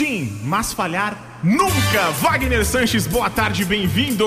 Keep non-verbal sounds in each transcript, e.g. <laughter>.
sim, mas falhar nunca. Wagner Sanches, boa tarde, bem-vindo.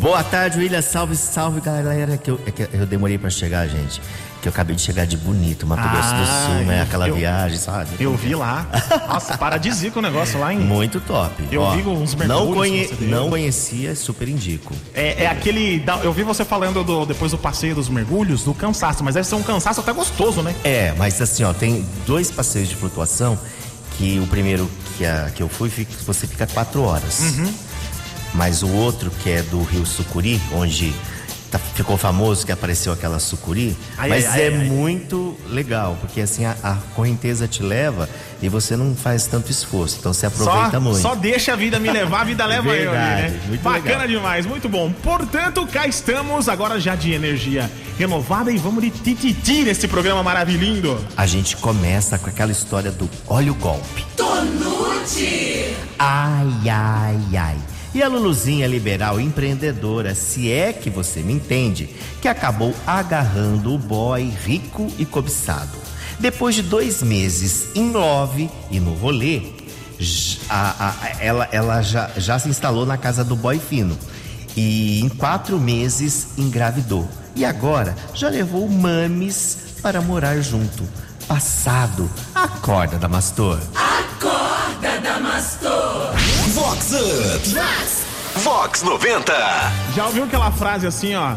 Boa tarde, William. Salve, salve, galera. Que eu, é que eu demorei pra chegar, gente. Que eu acabei de chegar de bonito, Mato Grosso do Ah, Sul, né? Aquela eu- viagem, sabe? Eu vi lá. <laughs> Nossa, paradisíaco o negócio lá em. Muito top. Eu vi uns não, mergulhos conhe... você deu. não conhecia, super indico. É, é aquele. Eu vi você falando do- depois do passeio dos mergulhos, do cansaço, mas deve ser um cansaço até gostoso, né? É, mas assim, ó, tem dois passeios de flutuação que o primeiro que, a, que eu fui, você fica quatro horas. Uhum. Mas o outro, que é do Rio Sucuri, onde tá- ficou famoso que apareceu aquela sucuri, Ai, mas ai, é ai, ai. muito legal, porque assim a, a correnteza te leva e você não faz tanto esforço, então você aproveita Só, muito. só deixa a vida me levar, a vida <laughs> leva eu ali, Verdade, né? muito Bacana legal. demais, muito bom. Portanto, cá estamos, agora já de energia renovada e vamos de tititi nesse programa maravilhoso. A gente começa com aquela história do olha o golpe. Ai, ai, ai. E a Luluzinha liberal empreendedora, se é que você me entende, que acabou agarrando o boy rico e cobiçado. Depois de dois meses em love e no rolê, a- a- ela, ela já, já se instalou na casa do boy fino. E em quatro meses engravidou. E agora já levou mames para morar junto. Passado, acorda, Damastor. Vox Up. Vox 90. Já ouviu aquela frase assim, ó?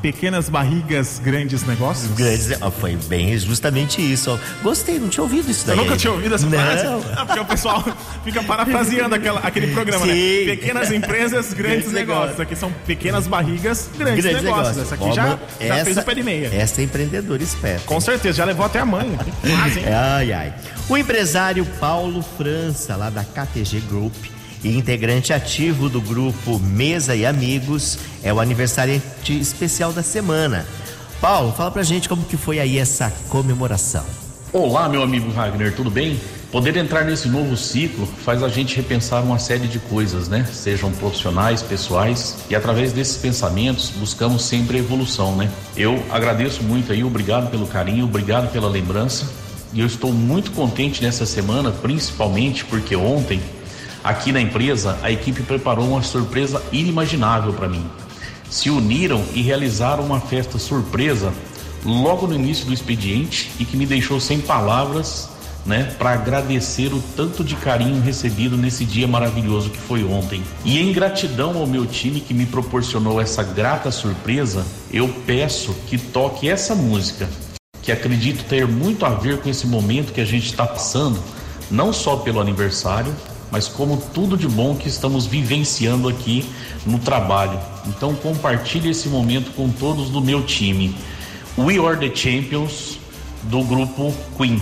Pequenas barrigas, grandes negócios? Grandes, ó, foi bem justamente isso. ó. Gostei, não tinha ouvido isso Eu daí. nunca tinha ouvido essa não. frase. Ah, porque o pessoal <laughs> fica parafraseando aquela, aquele programa, né? Sim. Pequenas empresas, grandes, Grandes negócios. Aqui são pequenas barrigas, grandes, Grandes negócios. negócios. Essa aqui Ó, já, já fez o pé de meia. Essa é empreendedora esperta. Com certeza, já levou até a mãe. <laughs> Quase, hein? Ai, ai. O empresário Paulo França, lá da KTG Group, e integrante ativo do grupo Mesa e Amigos, é o aniversariante especial da semana. Paulo, fala pra gente como que foi aí essa comemoração. Olá, meu amigo Wagner, tudo bem? Poder entrar nesse novo ciclo faz a gente repensar uma série de coisas, né? Sejam profissionais, pessoais, e através desses pensamentos buscamos sempre a evolução, né? Eu agradeço muito aí, obrigado pelo carinho, obrigado pela lembrança. E eu estou muito contente nessa semana, principalmente porque ontem, aqui na empresa, a equipe preparou uma surpresa inimaginável para mim. Se uniram e realizaram uma festa surpresa logo no início do expediente e que me deixou sem palavras, né, para agradecer o tanto de carinho recebido nesse dia maravilhoso que foi ontem. E em gratidão ao meu time que me proporcionou essa grata surpresa, eu peço que toque essa música, que acredito ter muito a ver com esse momento que a gente está passando, não só pelo aniversário, mas como tudo de bom que estamos vivenciando aqui no trabalho. Então compartilhe esse momento com todos do meu time. We Are the Champions do grupo Queen.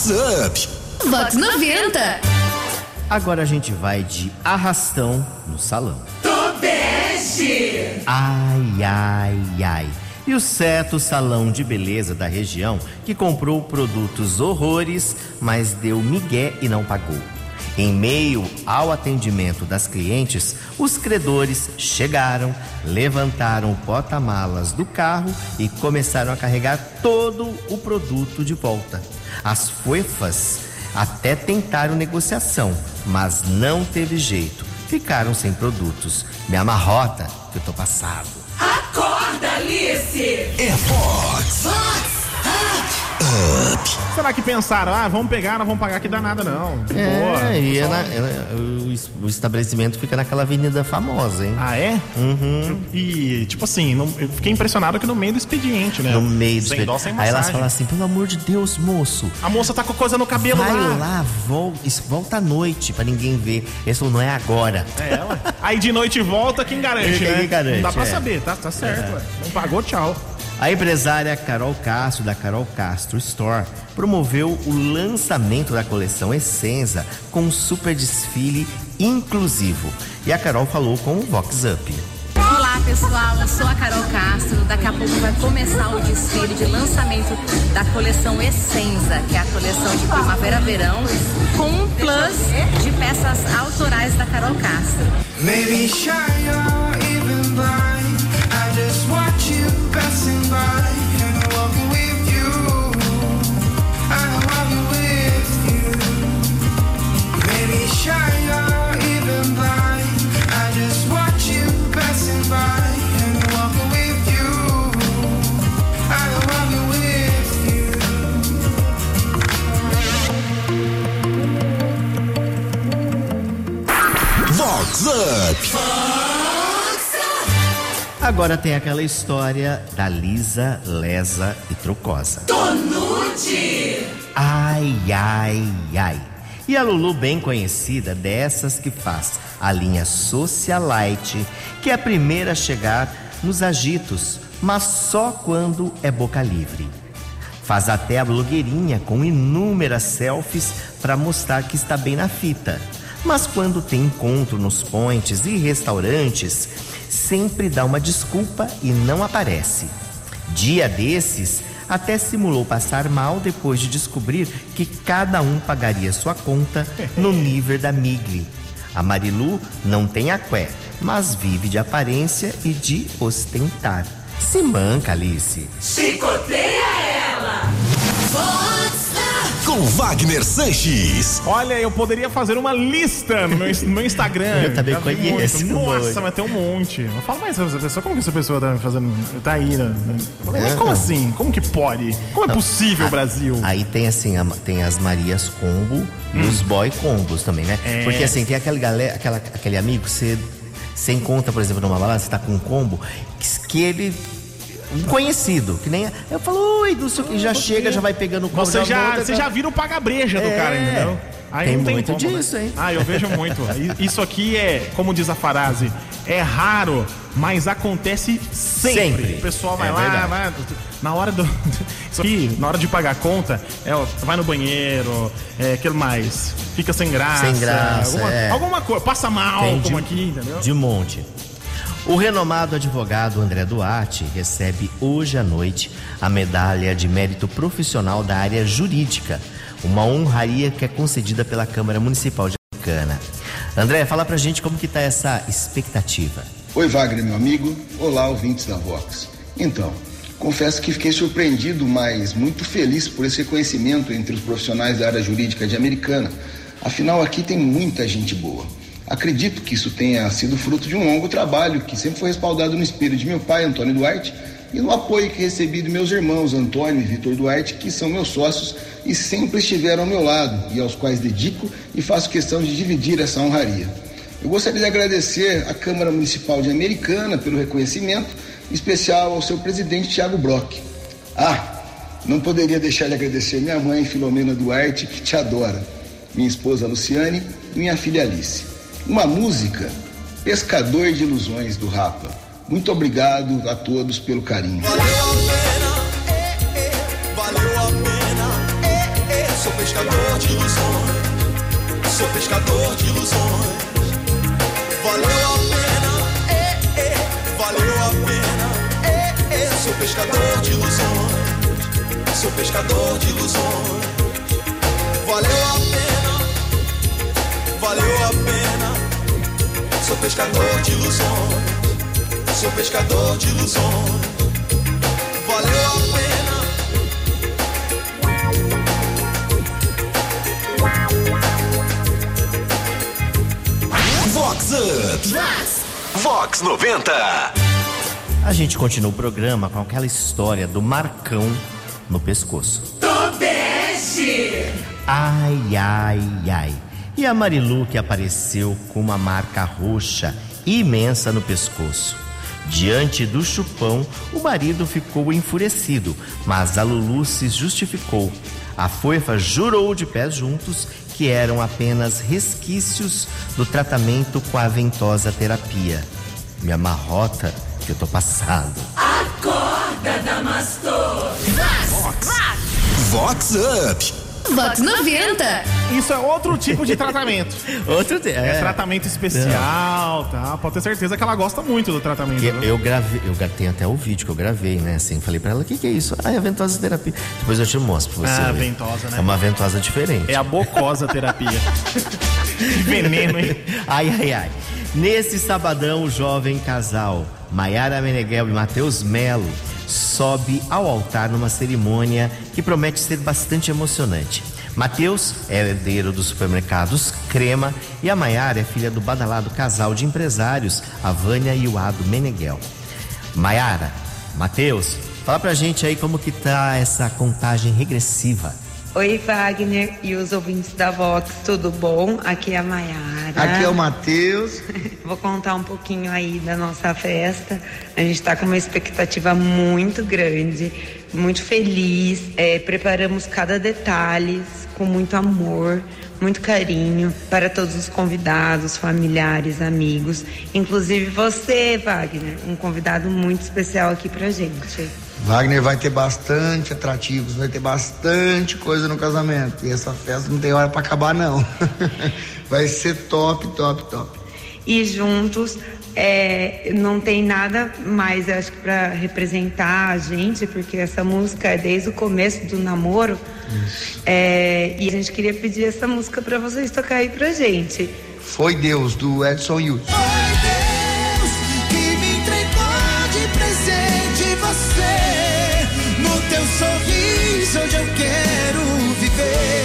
Vox Up. Vox 90. Agora a gente vai de arrastão no salão. Ai, ai, ai. E o certo salão de beleza da região que comprou produtos horrores, mas deu migué e não pagou. Em meio ao atendimento das clientes, os credores chegaram, levantaram o porta-malas do carro e começaram a carregar todo o produto de volta. As fuefas até tentaram negociação, mas não teve jeito. Ficaram sem produtos. Me amarrota que eu tô passado. É Vox. será que pensaram? Ah, vamos pegar, não vamos pagar que dá nada, não. De boa. É, e é na- é- o, o estabelecimento fica naquela avenida famosa, hein? Ah, é? Uhum. E, tipo assim, não- eu fiquei impressionado que no meio do expediente, né? No meio do Sem espelho. dó, sem Aí elas falam assim, pelo amor de Deus, moço, A moça tá com coisa no cabelo vai lá. lá, vol- isso, volta à noite pra ninguém ver. Falou, não é agora. É ela. Aí de noite volta, quem garante, Quem né? garante, não dá pra é. saber, tá, tá certo. ué. Não pagou, tchau. A empresária Carol Castro, da Carol Castro Store, promoveu o lançamento da coleção Essenza com um super desfile inclusivo. E a Carol falou com o Vox Up. Olá pessoal, eu sou a Carol Castro. Daqui a pouco vai começar o desfile de lançamento da coleção Essenza, que é a coleção de primavera-verão, com um plus de peças autorais da Carol Castro. goodbye Agora tem aquela história da Lisa, Lesa e Trocosa. Ai, ai, ai. E a Lulu, bem conhecida, dessas que faz a linha Socialite, que é a primeira a chegar nos agitos, mas só quando é boca livre. Faz até a blogueirinha com inúmeras selfies para mostrar que está bem na fita. Mas quando tem encontro nos pontes e restaurantes, sempre dá uma desculpa e não aparece. Dia desses, até simulou passar mal depois de descobrir que cada um pagaria sua conta no <laughs> nível da Migli. A Marilu não tem aqué, mas vive de aparência e de ostentar. Se manca, Alice. Com Wagner Sanches. Olha, eu poderia fazer uma lista no meu, no meu Instagram. Eu também conheço muito. Nossa, mas tem um monte. Eu falo, mas essa pessoa, como que essa pessoa tá fazendo. tá aí, né? Mas É. como assim? Como que pode? Como é possível, Ah, Brasil? Aí tem assim, a- tem as Marias Combo e os boy combos também, né? É. Porque assim, tem aquele galera, aquela, aquele amigo que você, você encontra, por exemplo, numa balada, você tá com um combo, que, que ele. Um conhecido, que nem. Eu falo, oi, não sei o que, já chega, já vai pegando o. Você já, volta, você já vira o paga-breja do É. cara, entendeu? Aí Tem não tem muito como, né? disso, hein? Ah, eu vejo muito. <laughs> Isso aqui é, como diz a frase, é raro, mas acontece sempre. Sempre. O pessoal vai É lá, verdade. vai. Na hora do. <laughs> Isso aqui, na hora de pagar a conta, é, ó, vai no banheiro, é aquilo mais. Fica sem graça. Sem graça, Alguma, é. alguma coisa. Passa mal, Tem como de- aqui, entendeu? De monte. O renomado advogado André Duarte recebe hoje à noite a medalha de mérito profissional da área jurídica, uma honraria que é concedida pela Câmara Municipal de Americana. André, fala pra gente como que tá essa expectativa. Oi, Wagner, meu amigo. Olá, ouvintes da Vox. Então, confesso que fiquei surpreendido, mas muito feliz por esse reconhecimento entre os profissionais da área jurídica de Americana. Afinal, aqui tem muita gente boa. Acredito que isso tenha sido fruto de um longo trabalho que sempre foi respaldado no espelho de meu pai, Antônio Duarte, e no apoio que recebi de meus irmãos, Antônio e Vitor Duarte, que são meus sócios e sempre estiveram ao meu lado e aos quais dedico e faço questão de dividir essa honraria. Eu gostaria de agradecer à Câmara Municipal de Americana pelo reconhecimento, em especial ao seu presidente Tiago Brock. Ah, não poderia deixar de agradecer minha mãe Filomena Duarte, que te adora, minha esposa Luciane e minha filha Alice. Uma música, Pescador de Ilusões, do Rapa. Muito obrigado a todos pelo carinho. Valeu a pena, é, é, valeu a pena, é, é. Sou pescador de ilusões, sou pescador de ilusões. Valeu a pena, é, é, valeu a pena, é, é. Sou pescador de ilusões, sou pescador de ilusões. Valeu a pena, Sou pescador de ilusões. Sou pescador de ilusões. Valeu a pena. Vox Up. Vox 90. A gente continua o programa com aquela história do Marcão no pescoço. Tobege! Ai, ai, ai. E a Marilu que apareceu com uma marca roxa imensa no pescoço. Diante do chupão, o marido ficou enfurecido, mas a Lulu se justificou. A foifa jurou de pés juntos que eram apenas resquícios do tratamento com a ventosa terapia. Me amarrota que eu tô passado. Vox Up. Vox 90. Isso é outro tipo de tratamento. <laughs> Outro É, é, tratamento especial, tá? Pode ter certeza que ela gosta muito do tratamento. viu? eu gravei, eu tenho até o vídeo que eu gravei, né? Assim, falei pra ela, o que, que é isso? Ah, é a ventosa terapia. Depois eu te mostro pra você. Ah, ver. ventosa, né? É uma ventosa diferente. É a bocosa terapia. que <laughs> veneno, hein? Ai, ai, ai. Nesse sabadão, o jovem casal Maiara Meneghel e Matheus Melo sobe ao altar numa cerimônia que promete ser bastante emocionante. Matheus é herdeiro dos supermercados Crema e a Maiara é filha do badalado casal de empresários, a Vânia e o Ado Meneghel. Maiara, Matheus, fala pra gente aí como que tá essa contagem regressiva. Oi, Wagner e os ouvintes da Vox, tudo bom? Aqui é a Maiara. Aqui é o Matheus. <laughs> Vou contar um pouquinho aí da nossa festa. A gente está com uma expectativa muito grande, muito feliz. É, preparamos cada detalhe com muito amor, muito carinho para todos os convidados, familiares, amigos. Inclusive você, Wagner, um convidado muito especial aqui pra gente. Wagner vai ter bastante atrativos, vai ter bastante coisa no casamento. E essa festa não tem hora pra acabar, não. <laughs> vai ser top, top, top. e juntos é, não tem nada mais, acho que para representar a gente, porque essa música é desde o começo do namoro. É, e a gente queria pedir essa música para vocês tocar aí pra gente. Foi Deus, do Edson Hughes. Eu quero viver.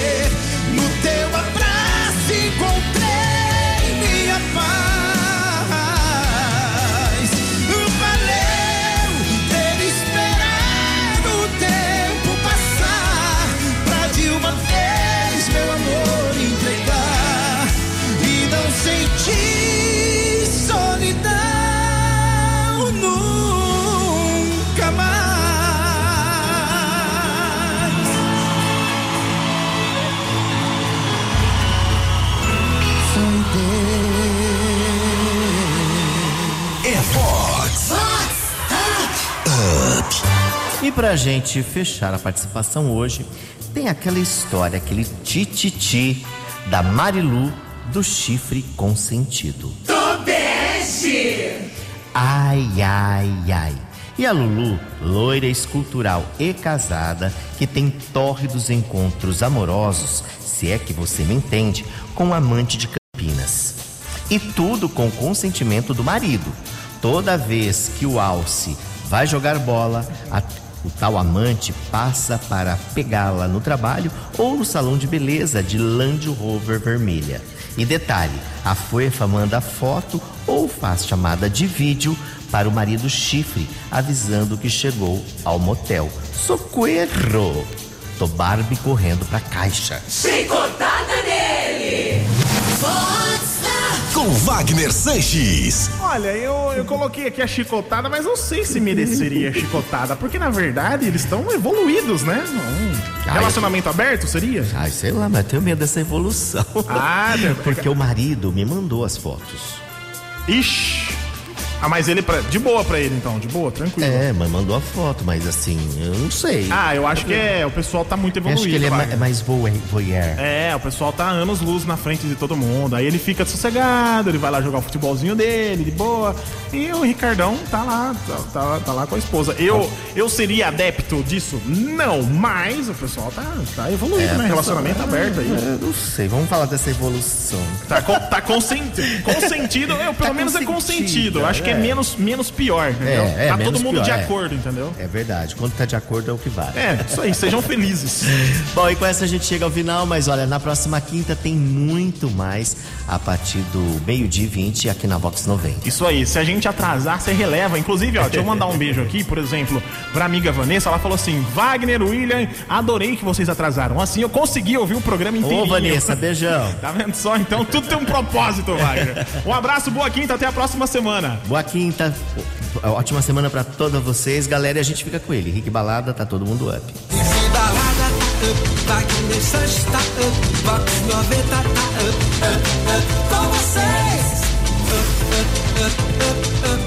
E pra gente fechar a participação hoje, tem aquela história, aquele tititi da Marilu do chifre consentido. Ai, ai, ai. E a Lulu, loira escultural e casada, que tem tórridos encontros amorosos, se é que você me entende, com um amante de Campinas. E tudo com consentimento do marido. Toda vez que o Alce vai jogar bola, a- o tal amante passa para pegá-la no trabalho ou no salão de beleza de Land Rover vermelha. E detalhe, a fofa manda foto ou faz chamada de vídeo para o marido chifre, avisando que chegou ao motel. Socorro! Tô Barbie correndo pra caixa. Com Wagner Sanches. Olha, eu, eu coloquei aqui a chicotada, mas não sei se mereceria chicotada, porque na verdade eles estão evoluídos, né? Um Ai, relacionamento aberto seria? Ai, sei lá, mas eu tenho medo dessa evolução. Ah, <laughs> Porque o marido me mandou as fotos. Ixi. Ah, mas ele, pra, de boa pra ele então, de boa, tranquilo. É, mas mandou a foto, mas assim, eu não sei. Ah, eu acho que é, o pessoal tá muito Eu evoluído. acho que ele é, Wagner. é mais voyeur. É, o pessoal tá anos luz na frente de todo mundo. Aí ele fica sossegado, ele vai lá jogar o futebolzinho dele, de boa. E o Ricardão tá lá, tá, tá- tá lá com a esposa. Eu, eu seria adepto disso? Não, mas o pessoal tá, tá evoluído, É, né? Relacionamento aberto aí. Eu não sei, vamos falar dessa evolução. Tá, tá consentido. Consentido, eu, pelo Tá menos é consentido. Eu acho que é menos, menos pior, entendeu? É, é, tá todo mundo pior, de é. acordo, entendeu? É verdade. Quando tá de acordo é o que vale. É, isso aí, sejam felizes. <laughs> Bom, e com essa a gente chega ao final, mas olha, na próxima quinta tem muito mais a partir do meio-dia e 20 aqui na Vox 90. Isso aí, se a gente atrasar, você releva. Inclusive, ó, deixa eu mandar um beijo aqui, por exemplo, pra amiga Vanessa. Ela falou assim: Wagner, William, adorei que vocês atrasaram. Assim eu consegui ouvir o programa inteiro. Ô, Vanessa, beijão. <laughs> Tá vendo só? Então tudo tem um propósito, Wagner. <laughs> Um abraço, boa quinta, até a próxima semana. Boa Boa quinta, ótima semana para todos vocês, galera. E a gente fica com ele. Rick Balada, tá todo mundo up. Up, up, up, up, up. Up, up, up, up, up.